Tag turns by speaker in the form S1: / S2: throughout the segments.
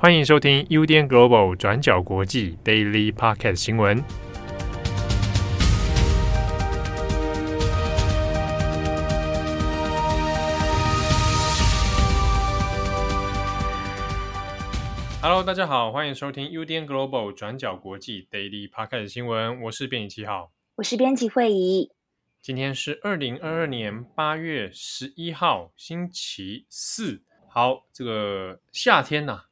S1: 欢迎收听 UDN Global 转角国际 Daily Pocket 新闻。Hello，大家好，欢迎收听 UDN Global 转角国际 Daily Pocket 新闻。我是编辑七号，
S2: 我是编辑慧仪。
S1: 今天是二零二二年八月十一号，星期四。好，这个夏天呐、啊。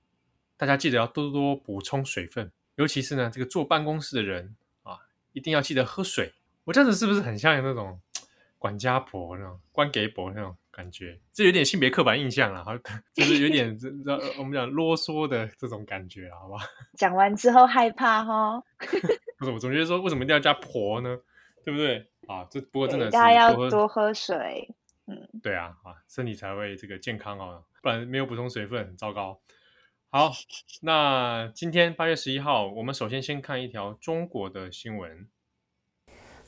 S1: 大家记得要多多补充水分，尤其是呢，这个坐办公室的人啊，一定要记得喝水。我这样子是不是很像那种管家婆那种官给婆那种感觉？这有点性别刻板印象了，好，就是有点我们讲啰嗦的这种感觉，好吧？
S2: 讲完之后害怕哈？
S1: 不是，我总觉得说，为什么一定要加婆呢？对不对？啊，这不过真的是
S2: 大家要多喝水。嗯，
S1: 对啊，啊，身体才会这个健康哦，不然没有补充水分很糟糕。好，那今天八月十一号，我们首先先看一条中国的新闻。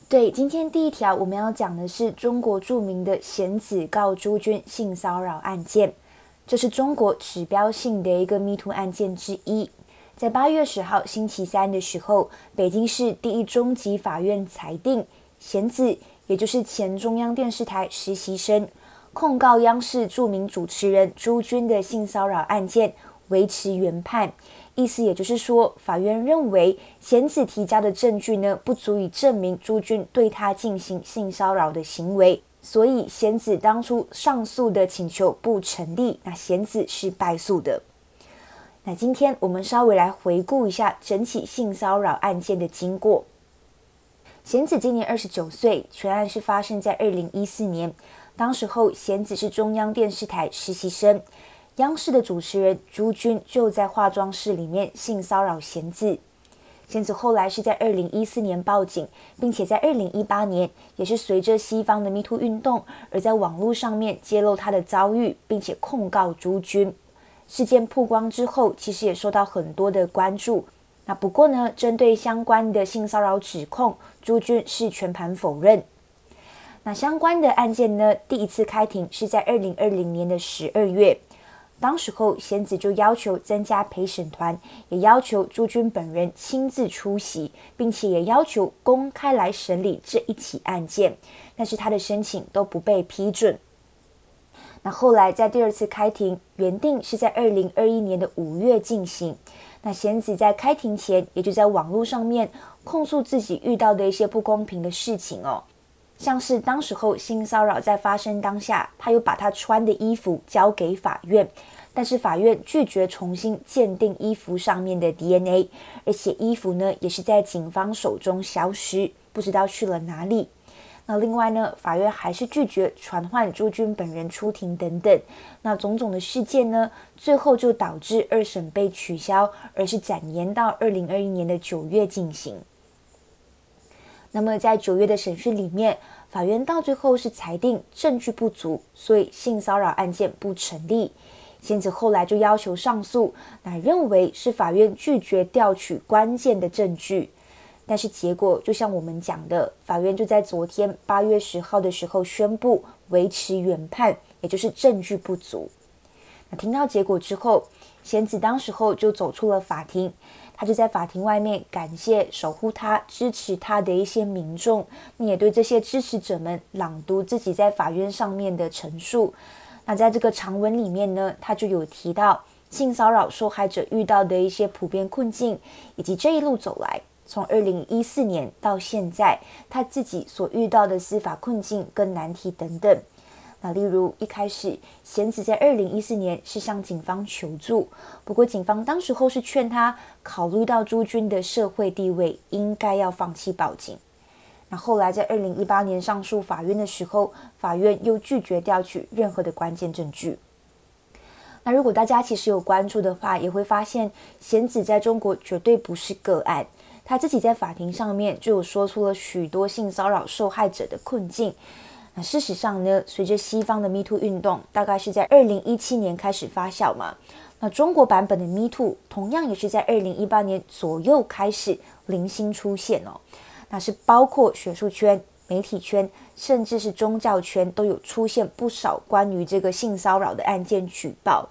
S2: 对，今天第一条我们要讲的是中国著名的贤子告朱军性骚扰案件，这是中国指标性的一个迷途案件之一。在八月十号星期三的时候，北京市第一中级法院裁定，贤子也就是前中央电视台实习生控告央视著名主持人朱军的性骚扰案件。维持原判，意思也就是说，法院认为贤子提交的证据呢，不足以证明朱军对他进行性骚扰的行为，所以贤子当初上诉的请求不成立。那贤子是败诉的。那今天我们稍微来回顾一下整起性骚扰案件的经过。贤子今年二十九岁，全案是发生在二零一四年，当时候贤子是中央电视台实习生。央视的主持人朱军就在化妆室里面性骚扰贤子，贤子后来是在二零一四年报警，并且在二零一八年也是随着西方的 MeToo 运动，而在网络上面揭露他的遭遇，并且控告朱军。事件曝光之后，其实也受到很多的关注。那不过呢，针对相关的性骚扰指控，朱军是全盘否认。那相关的案件呢，第一次开庭是在二零二零年的十二月。当时候，贤子就要求增加陪审团，也要求朱军本人亲自出席，并且也要求公开来审理这一起案件，但是他的申请都不被批准。那后来在第二次开庭，原定是在二零二一年的五月进行。那贤子在开庭前，也就在网络上面控诉自己遇到的一些不公平的事情哦。像是当时候性骚扰在发生当下，他又把他穿的衣服交给法院，但是法院拒绝重新鉴定衣服上面的 DNA，而且衣服呢也是在警方手中消失，不知道去了哪里。那另外呢，法院还是拒绝传唤朱军本人出庭等等。那种种的事件呢，最后就导致二审被取消，而是展延到二零二一年的九月进行。那么在九月的审讯里面，法院到最后是裁定证据不足，所以性骚扰案件不成立。贤子后来就要求上诉，那认为是法院拒绝调取关键的证据。但是结果就像我们讲的，法院就在昨天八月十号的时候宣布维持原判，也就是证据不足。那听到结果之后，贤子当时候就走出了法庭。他就在法庭外面感谢守护他、支持他的一些民众，也对这些支持者们朗读自己在法院上面的陈述。那在这个长文里面呢，他就有提到性骚扰受害者遇到的一些普遍困境，以及这一路走来，从二零一四年到现在，他自己所遇到的司法困境跟难题等等。那例如一开始，贤子在二零一四年是向警方求助，不过警方当时候是劝他考虑到朱军的社会地位，应该要放弃报警。那后来在二零一八年上诉法院的时候，法院又拒绝调取任何的关键证据。那如果大家其实有关注的话，也会发现贤子在中国绝对不是个案，他自己在法庭上面就有说出了许多性骚扰受害者的困境。事实上呢，随着西方的 MeToo 运动，大概是在二零一七年开始发酵嘛。那中国版本的 MeToo 同样也是在二零一八年左右开始零星出现哦。那是包括学术圈、媒体圈，甚至是宗教圈都有出现不少关于这个性骚扰的案件举报。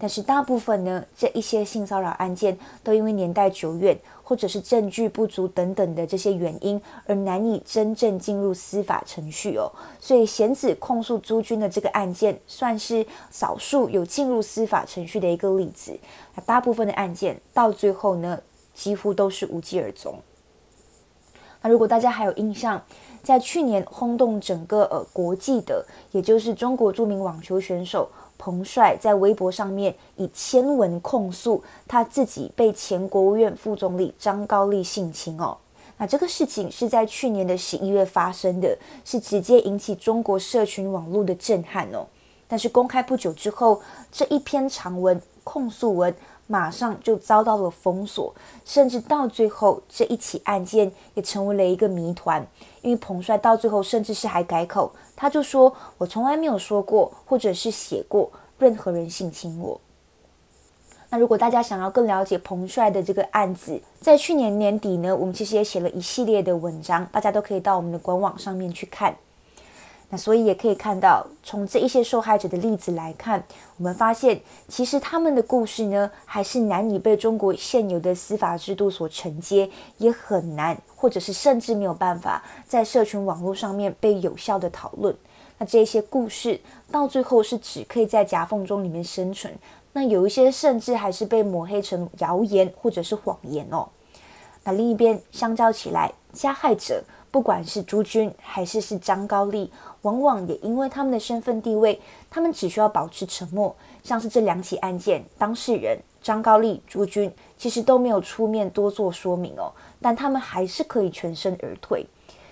S2: 但是大部分呢，这一些性骚扰案件都因为年代久远，或者是证据不足等等的这些原因，而难以真正进入司法程序哦。所以贤子控诉朱军的这个案件，算是少数有进入司法程序的一个例子。那大部分的案件到最后呢，几乎都是无疾而终。那如果大家还有印象，在去年轰动整个呃国际的，也就是中国著名网球选手。彭帅在微博上面以签文控诉他自己被前国务院副总理张高丽性侵哦，那这个事情是在去年的十一月发生的，是直接引起中国社群网络的震撼哦。但是公开不久之后，这一篇长文控诉文。马上就遭到了封锁，甚至到最后这一起案件也成为了一个谜团。因为彭帅到最后甚至是还改口，他就说：“我从来没有说过，或者是写过任何人性侵我。”那如果大家想要更了解彭帅的这个案子，在去年年底呢，我们其实也写了一系列的文章，大家都可以到我们的官网上面去看。那所以也可以看到，从这一些受害者的例子来看，我们发现其实他们的故事呢，还是难以被中国现有的司法制度所承接，也很难，或者是甚至没有办法在社群网络上面被有效的讨论。那这些故事到最后是只可以在夹缝中里面生存，那有一些甚至还是被抹黑成谣言或者是谎言哦。那另一边相较起来，加害者。不管是朱军还是是张高丽，往往也因为他们的身份地位，他们只需要保持沉默。像是这两起案件，当事人张高丽、朱军其实都没有出面多做说明哦，但他们还是可以全身而退。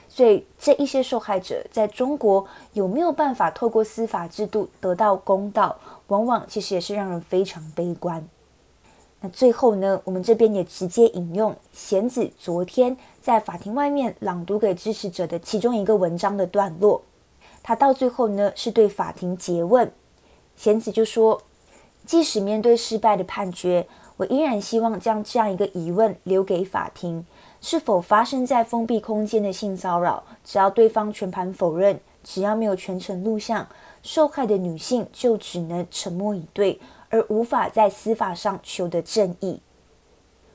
S2: 所以这一些受害者在中国有没有办法透过司法制度得到公道，往往其实也是让人非常悲观。最后呢，我们这边也直接引用贤子昨天在法庭外面朗读给支持者的其中一个文章的段落。他到最后呢，是对法庭诘问，贤子就说：“即使面对失败的判决，我依然希望将这样一个疑问留给法庭：是否发生在封闭空间的性骚扰，只要对方全盘否认，只要没有全程录像，受害的女性就只能沉默以对。”而无法在司法上求得正义。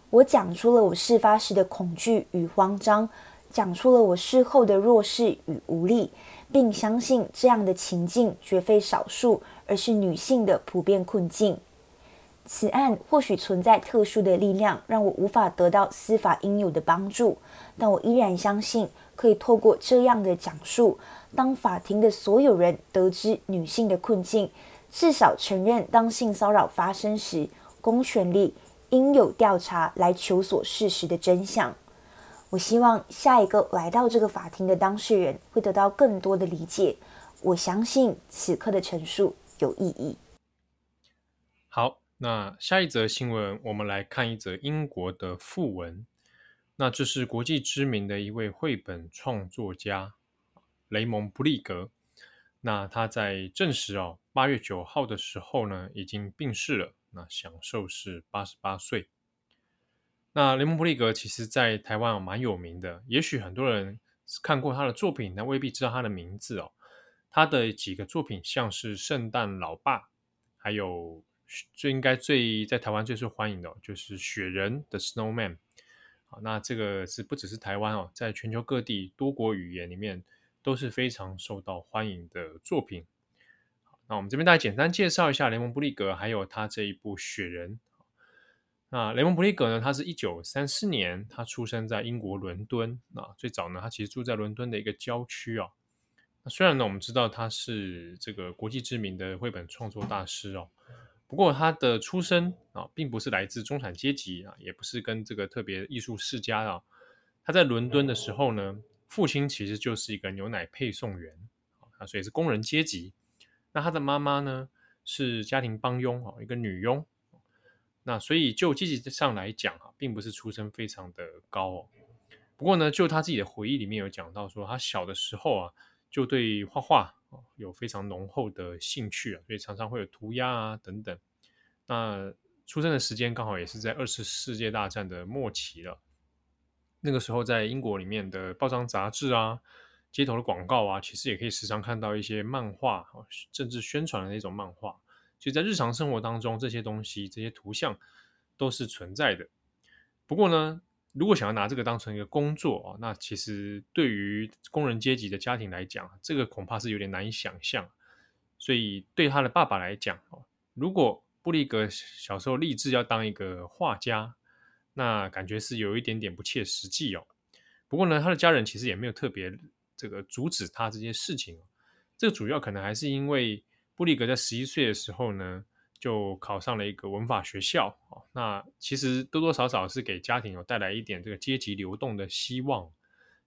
S2: 我讲出了我事发时的恐惧与慌张，讲出了我事后的弱势与无力，并相信这样的情境绝非少数，而是女性的普遍困境。此案或许存在特殊的力量，让我无法得到司法应有的帮助，但我依然相信，可以透过这样的讲述，当法庭的所有人得知女性的困境。至少承认，当性骚扰发生时，公权力应有调查来求索事实的真相。我希望下一个来到这个法庭的当事人会得到更多的理解。我相信此刻的陈述有意义。
S1: 好，那下一则新闻，我们来看一则英国的副文。那这是国际知名的一位绘本创作家雷蒙·布利格。那他在证实哦。八月九号的时候呢，已经病逝了。那享寿是八十八岁。那雷蒙·布利格其实在台湾蛮有名的，也许很多人看过他的作品，但未必知道他的名字哦。他的几个作品像是《圣诞老爸》，还有最应该最在台湾最受欢迎的，就是《雪人》的 Snowman。好，那这个是不只是台湾哦，在全球各地多国语言里面都是非常受到欢迎的作品。那我们这边大概简单介绍一下雷蒙·布利格，还有他这一部《雪人》。那雷蒙·布利格呢，他是一九三四年，他出生在英国伦敦。那最早呢，他其实住在伦敦的一个郊区啊。那虽然呢，我们知道他是这个国际知名的绘本创作大师哦，不过他的出身啊，并不是来自中产阶级啊，也不是跟这个特别艺术世家啊。他在伦敦的时候呢，父亲其实就是一个牛奶配送员啊，所以是工人阶级。那他的妈妈呢，是家庭帮佣哦，一个女佣。那所以就阶级上来讲啊，并不是出身非常的高哦。不过呢，就他自己的回忆里面有讲到说，他小的时候啊，就对画画有非常浓厚的兴趣啊，所以常常会有涂鸦啊等等。那出生的时间刚好也是在二次世界大战的末期了。那个时候在英国里面的报章杂志啊。街头的广告啊，其实也可以时常看到一些漫画，政治宣传的那种漫画，所以在日常生活当中，这些东西、这些图像都是存在的。不过呢，如果想要拿这个当成一个工作啊，那其实对于工人阶级的家庭来讲，这个恐怕是有点难以想象。所以对他的爸爸来讲，如果布利格小时候立志要当一个画家，那感觉是有一点点不切实际哦。不过呢，他的家人其实也没有特别这个阻止他这件事情。这个主要可能还是因为布利格在十一岁的时候呢，就考上了一个文法学校哦。那其实多多少少是给家庭有带来一点这个阶级流动的希望，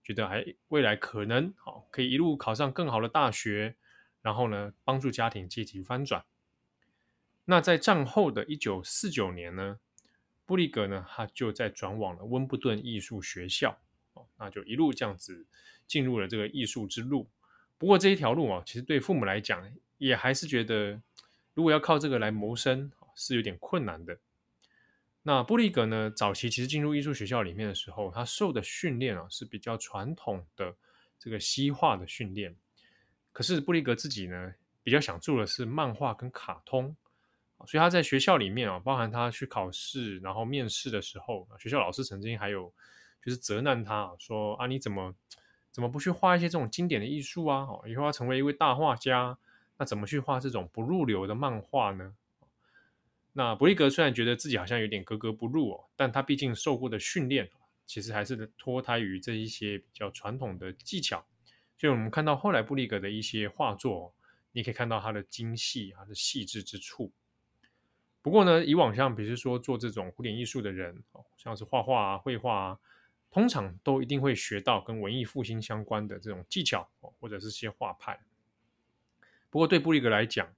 S1: 觉得还未来可能好可以一路考上更好的大学，然后呢，帮助家庭阶级翻转。那在战后的一九四九年呢，布利格呢，他就在转往了温布顿艺术学校，哦，那就一路这样子进入了这个艺术之路。不过这一条路啊，其实对父母来讲，也还是觉得如果要靠这个来谋生，是有点困难的。那布利格呢，早期其实进入艺术学校里面的时候，他受的训练啊，是比较传统的这个西化的训练。可是布利格自己呢，比较想做的是漫画跟卡通。所以他在学校里面啊，包含他去考试，然后面试的时候，学校老师曾经还有就是责难他说啊，你怎么怎么不去画一些这种经典的艺术啊？以后要成为一位大画家，那怎么去画这种不入流的漫画呢？那布利格虽然觉得自己好像有点格格不入哦，但他毕竟受过的训练，其实还是脱胎于这一些比较传统的技巧。所以我们看到后来布利格的一些画作，你可以看到他的精细，他的细致之处。不过呢，以往像比如说做这种古典艺术的人，像是画画啊、绘画啊，通常都一定会学到跟文艺复兴相关的这种技巧，或者是些画派。不过对布里格来讲，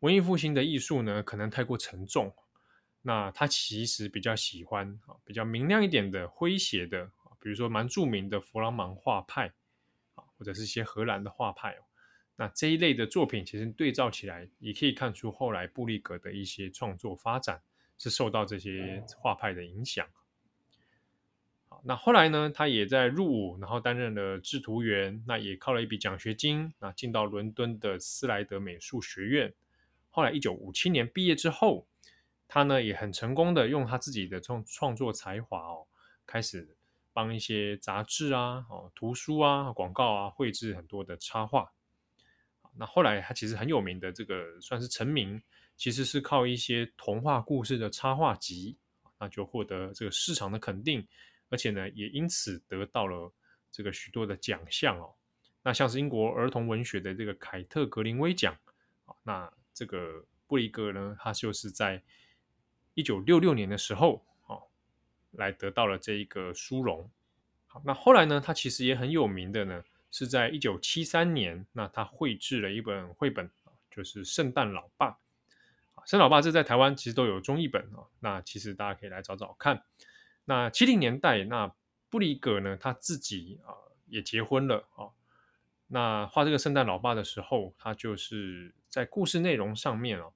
S1: 文艺复兴的艺术呢，可能太过沉重。那他其实比较喜欢啊，比较明亮一点的、诙谐的，比如说蛮著名的弗朗芒画派啊，或者是一些荷兰的画派。那这一类的作品，其实对照起来，也可以看出后来布利格的一些创作发展是受到这些画派的影响。好，那后来呢，他也在入伍，然后担任了制图员，那也靠了一笔奖学金，那进到伦敦的斯莱德美术学院。后来一九五七年毕业之后，他呢也很成功的用他自己的创创作才华哦，开始帮一些杂志啊、哦图书啊、广告啊绘制很多的插画。那后来他其实很有名的这个算是成名，其实是靠一些童话故事的插画集，那就获得这个市场的肯定，而且呢也因此得到了这个许多的奖项哦。那像是英国儿童文学的这个凯特格林威奖，那这个布里格呢，他就是在一九六六年的时候，哦，来得到了这一个殊荣。好，那后来呢，他其实也很有名的呢。是在一九七三年，那他绘制了一本绘本，就是《圣诞老爸》。圣诞老爸这在台湾其实都有中译本啊，那其实大家可以来找找看。那七零年代，那布里格呢，他自己啊也结婚了啊。那画这个圣诞老爸的时候，他就是在故事内容上面哦，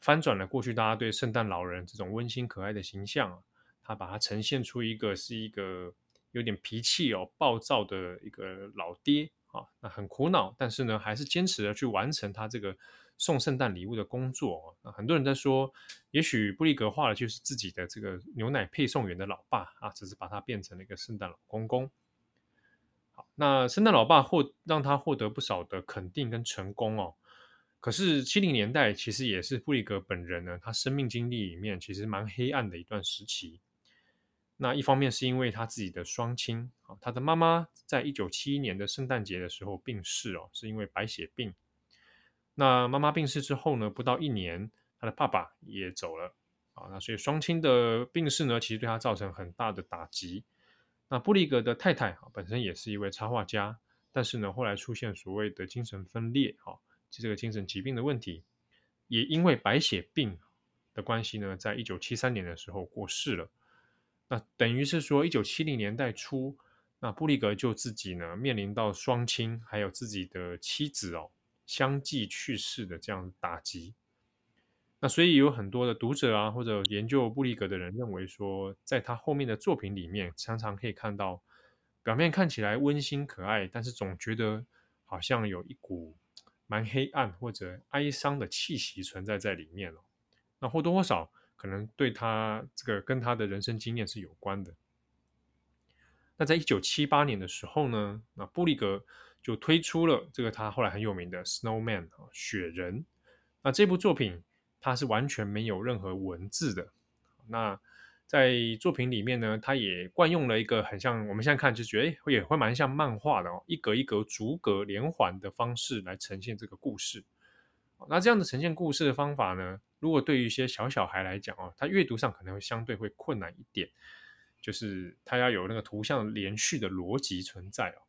S1: 翻转了过去大家对圣诞老人这种温馨可爱的形象啊，他把它呈现出一个是一个。有点脾气哦，暴躁的一个老爹啊，那很苦恼，但是呢，还是坚持的去完成他这个送圣诞礼物的工作。那很多人在说，也许布利格画的就是自己的这个牛奶配送员的老爸啊，只是把他变成了一个圣诞老公公。好，那圣诞老爸获让他获得不少的肯定跟成功哦。可是七零年代其实也是布利格本人呢，他生命经历里面其实蛮黑暗的一段时期。那一方面是因为他自己的双亲啊，他的妈妈在一九七一年的圣诞节的时候病逝哦，是因为白血病。那妈妈病逝之后呢，不到一年，他的爸爸也走了啊。那所以双亲的病逝呢，其实对他造成很大的打击。那布利格的太太啊，本身也是一位插画家，但是呢，后来出现所谓的精神分裂啊，就这个精神疾病的问题，也因为白血病的关系呢，在一九七三年的时候过世了。那等于是说，一九七零年代初，那布利格就自己呢面临到双亲还有自己的妻子哦相继去世的这样打击。那所以有很多的读者啊或者研究布利格的人认为说，在他后面的作品里面，常常可以看到表面看起来温馨可爱，但是总觉得好像有一股蛮黑暗或者哀伤的气息存在在里面了。那或多或少可能对他这个跟他的人生经验是有关的。那在一九七八年的时候呢，那布利格就推出了这个他后来很有名的《Snowman》啊，雪人。那这部作品它是完全没有任何文字的。那在作品里面呢，它也惯用了一个很像我们现在看就觉得诶也会蛮像漫画的哦，一格一格逐格连环的方式来呈现这个故事。那这样的呈现故事的方法呢，如果对于一些小小孩来讲哦，他阅读上可能会相对会困难一点，就是他要有那个图像连续的逻辑存在哦。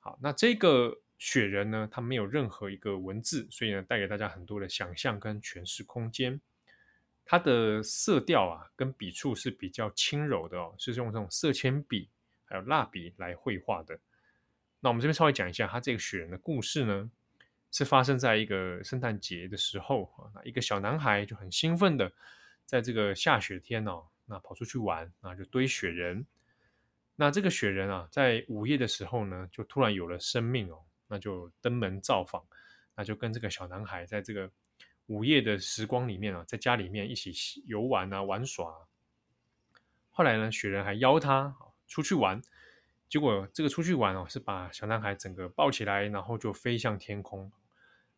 S1: 好，那这个雪人呢，它没有任何一个文字，所以呢，带给大家很多的想象跟诠释空间。它的色调啊，跟笔触是比较轻柔的哦，是用这种色铅笔还有蜡笔来绘画的。那我们这边稍微讲一下，它这个雪人的故事呢，是发生在一个圣诞节的时候啊，那一个小男孩就很兴奋的，在这个下雪天哦，那跑出去玩，那就堆雪人。那这个雪人啊，在午夜的时候呢，就突然有了生命哦，那就登门造访，那就跟这个小男孩在这个。午夜的时光里面啊，在家里面一起游玩啊，玩耍。后来呢，雪人还邀他出去玩，结果这个出去玩哦，是把小男孩整个抱起来，然后就飞向天空。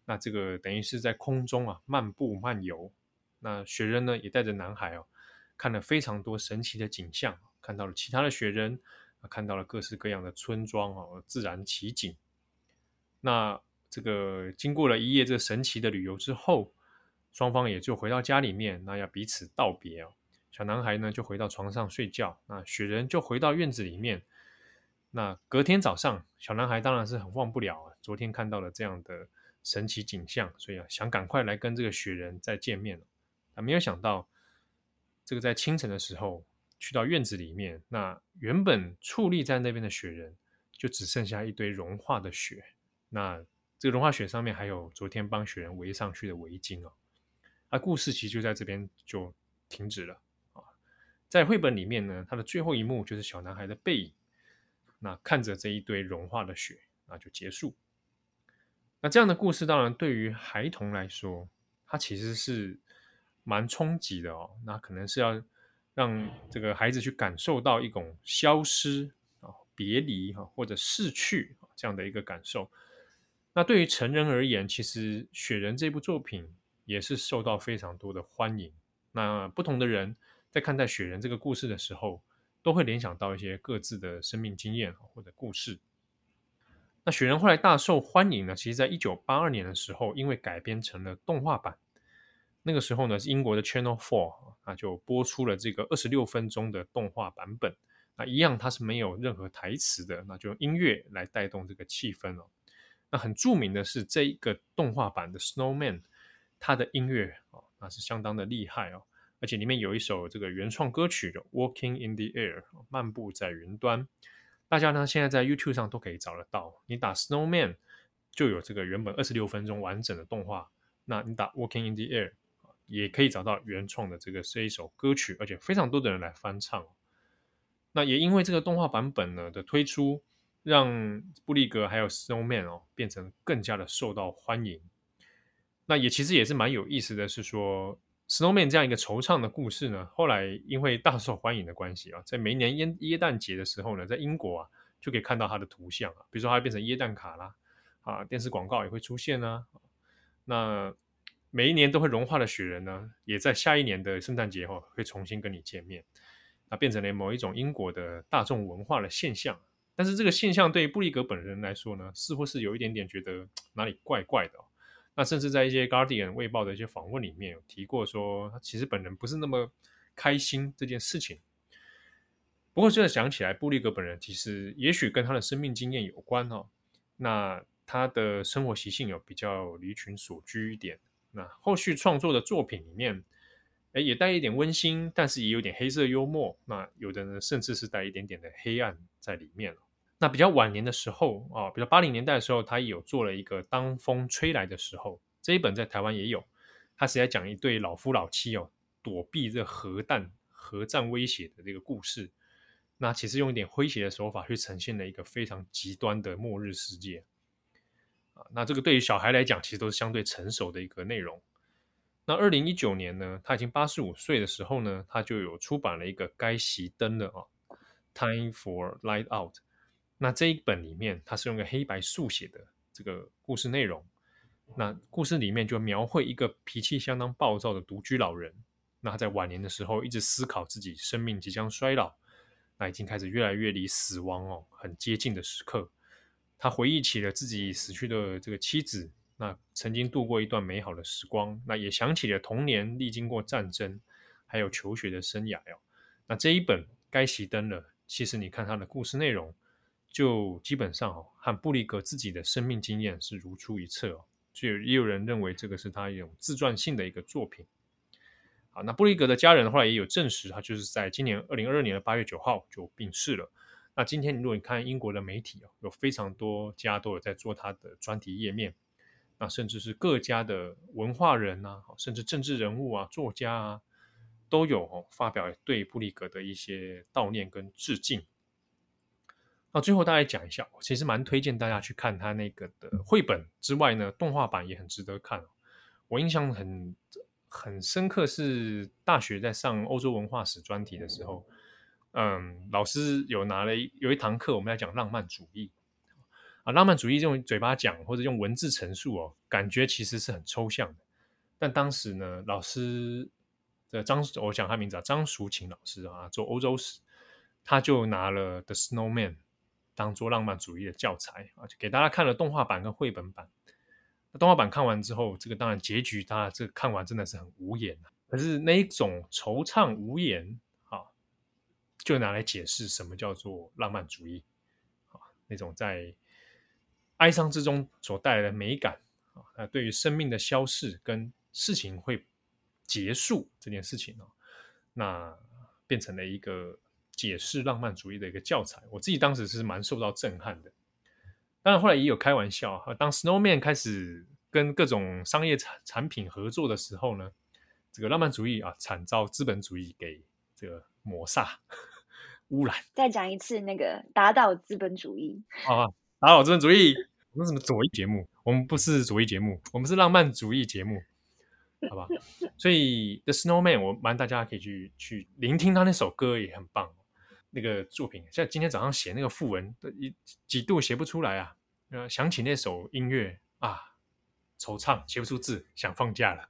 S1: 那这个等于是在空中啊漫步漫游。那雪人呢，也带着男孩哦，看了非常多神奇的景象，看到了其他的雪人，看到了各式各样的村庄哦，自然奇景。那这个经过了一夜这神奇的旅游之后。双方也就回到家里面，那要彼此道别哦。小男孩呢就回到床上睡觉，那雪人就回到院子里面。那隔天早上，小男孩当然是很忘不了啊，昨天看到了这样的神奇景象，所以啊想赶快来跟这个雪人再见面。啊，没有想到这个在清晨的时候去到院子里面，那原本矗立在那边的雪人就只剩下一堆融化的雪。那这个融化雪上面还有昨天帮雪人围上去的围巾哦。那故事其实就在这边就停止了啊，在绘本里面呢，它的最后一幕就是小男孩的背影，那看着这一堆融化的雪，那就结束。那这样的故事当然对于孩童来说，它其实是蛮冲击的哦。那可能是要让这个孩子去感受到一种消失啊、别离哈或者逝去这样的一个感受。那对于成人而言，其实《雪人》这部作品。也是受到非常多的欢迎。那不同的人在看待雪人这个故事的时候，都会联想到一些各自的生命经验或者故事。那雪人后来大受欢迎呢，其实在一九八二年的时候，因为改编成了动画版。那个时候呢，是英国的 Channel Four 啊，就播出了这个二十六分钟的动画版本。那一样它是没有任何台词的，那就用音乐来带动这个气氛哦。那很著名的是这一个动画版的 Snowman。它的音乐啊，那是相当的厉害哦，而且里面有一首这个原创歌曲的《Walking in the Air》，漫步在云端。大家呢现在在 YouTube 上都可以找得到，你打 Snowman 就有这个原本二十六分钟完整的动画。那你打 Walking in the Air 也可以找到原创的这个是一首歌曲，而且非常多的人来翻唱。那也因为这个动画版本呢的推出，让布利格还有 Snowman 哦变成更加的受到欢迎。那也其实也是蛮有意思的是说，Snowman 这样一个惆怅的故事呢，后来因为大受欢迎的关系啊，在每一年耶耶诞节的时候呢，在英国啊就可以看到它的图像啊，比如说它变成耶诞卡啦，啊，电视广告也会出现啊。那每一年都会融化的雪人呢，也在下一年的圣诞节后会重新跟你见面，那变成了某一种英国的大众文化的现象。但是这个现象对于布利格本人来说呢，似乎是有一点点觉得哪里怪怪的哦。那甚至在一些《Guardian》卫报的一些访问里面有提过说，他其实本人不是那么开心这件事情。不过现在想起来，布利格本人其实也许跟他的生命经验有关哦。那他的生活习性有比较离群索居一点。那后续创作的作品里面，哎，也带一点温馨，但是也有点黑色幽默。那有的呢，甚至是带一点点的黑暗在里面。那比较晚年的时候啊，比如八零年代的时候，他有做了一个《当风吹来的时候》这一本，在台湾也有。他是在讲一对老夫老妻哦，躲避这核弹、核战威胁的这个故事。那其实用一点诙谐的手法去呈现了一个非常极端的末日世界啊。那这个对于小孩来讲，其实都是相对成熟的一个内容。那二零一九年呢，他已经八十五岁的时候呢，他就有出版了一个《该熄灯了》啊，《Time for Light Out》。那这一本里面，它是用个黑白速写的这个故事内容。那故事里面就描绘一个脾气相当暴躁的独居老人。那他在晚年的时候，一直思考自己生命即将衰老，那已经开始越来越离死亡哦很接近的时刻。他回忆起了自己死去的这个妻子。那曾经度过一段美好的时光，那也想起了童年历经过战争，还有求学的生涯哟。那这一本该熄灯了，其实你看他的故事内容，就基本上哦，和布利格自己的生命经验是如出一辙哦。就也有人认为这个是他一种自传性的一个作品。好，那布利格的家人后来也有证实，他就是在今年二零二二年的八月九号就病逝了。那今天如果你看英国的媒体哦，有非常多家都有在做他的专题页面。那甚至是各家的文化人啊，甚至政治人物啊、作家啊，都有哦发表对布利格的一些悼念跟致敬。那最后大家讲一下，我其实蛮推荐大家去看他那个的绘本之外呢，动画版也很值得看。我印象很很深刻，是大学在上欧洲文化史专题的时候，嗯，老师有拿了有一堂课，我们来讲浪漫主义。啊，浪漫主义用嘴巴讲或者用文字陈述哦，感觉其实是很抽象的。但当时呢，老师的张，我讲他名字啊，张淑琴老师啊，做欧洲史，他就拿了《The Snowman》当做浪漫主义的教材啊，就给大家看了动画版跟绘本版。那动画版看完之后，这个当然结局，大家这看完真的是很无言啊。可是那一种惆怅无言啊，就拿来解释什么叫做浪漫主义啊，那种在。哀伤之中所带来的美感啊，那对于生命的消逝跟事情会结束这件事情啊，那变成了一个解释浪漫主义的一个教材。我自己当时是蛮受到震撼的。当然后来也有开玩笑，当 Snowman 开始跟各种商业产产品合作的时候呢，这个浪漫主义啊惨遭资本主义给这个抹煞 污染。
S2: 再讲一次，那个打倒资本主义
S1: 啊，打倒资本主义。我们什么左翼节目？我们不是左翼节目，我们是浪漫主义节目，好吧？所以《The Snowman》，我蛮大家可以去去聆听他那首歌，也很棒。那个作品，像今天早上写那个副文，一几度写不出来啊！呃，想起那首音乐啊，惆怅，写不出字，想放假了。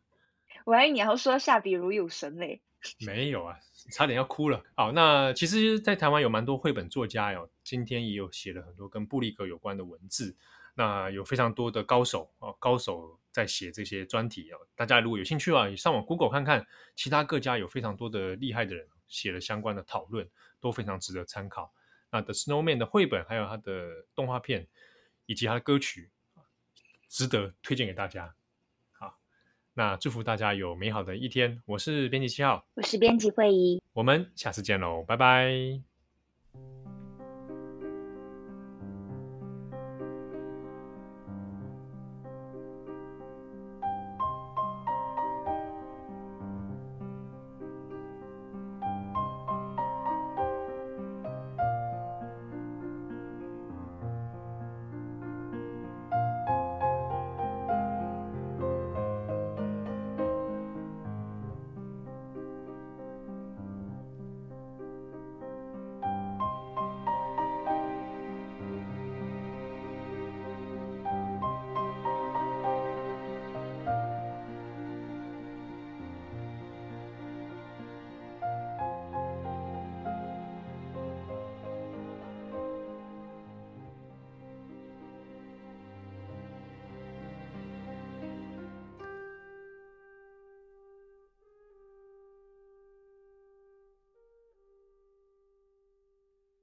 S2: 我还以为你要说下笔如有神嘞，
S1: 没有啊，差点要哭了。好，那其实，在台湾有蛮多绘本作家哟，今天也有写了很多跟布利格有关的文字。那有非常多的高手哦，高手在写这些专题哦。大家如果有兴趣啊，你上网 Google 看看，其他各家有非常多的厉害的人写了相关的讨论，都非常值得参考。那 The Snowman 的绘本，还有它的动画片，以及它的歌曲，值得推荐给大家。好，那祝福大家有美好的一天。我是编辑七号，
S2: 我是编辑会议，
S1: 我们下次见喽，拜拜。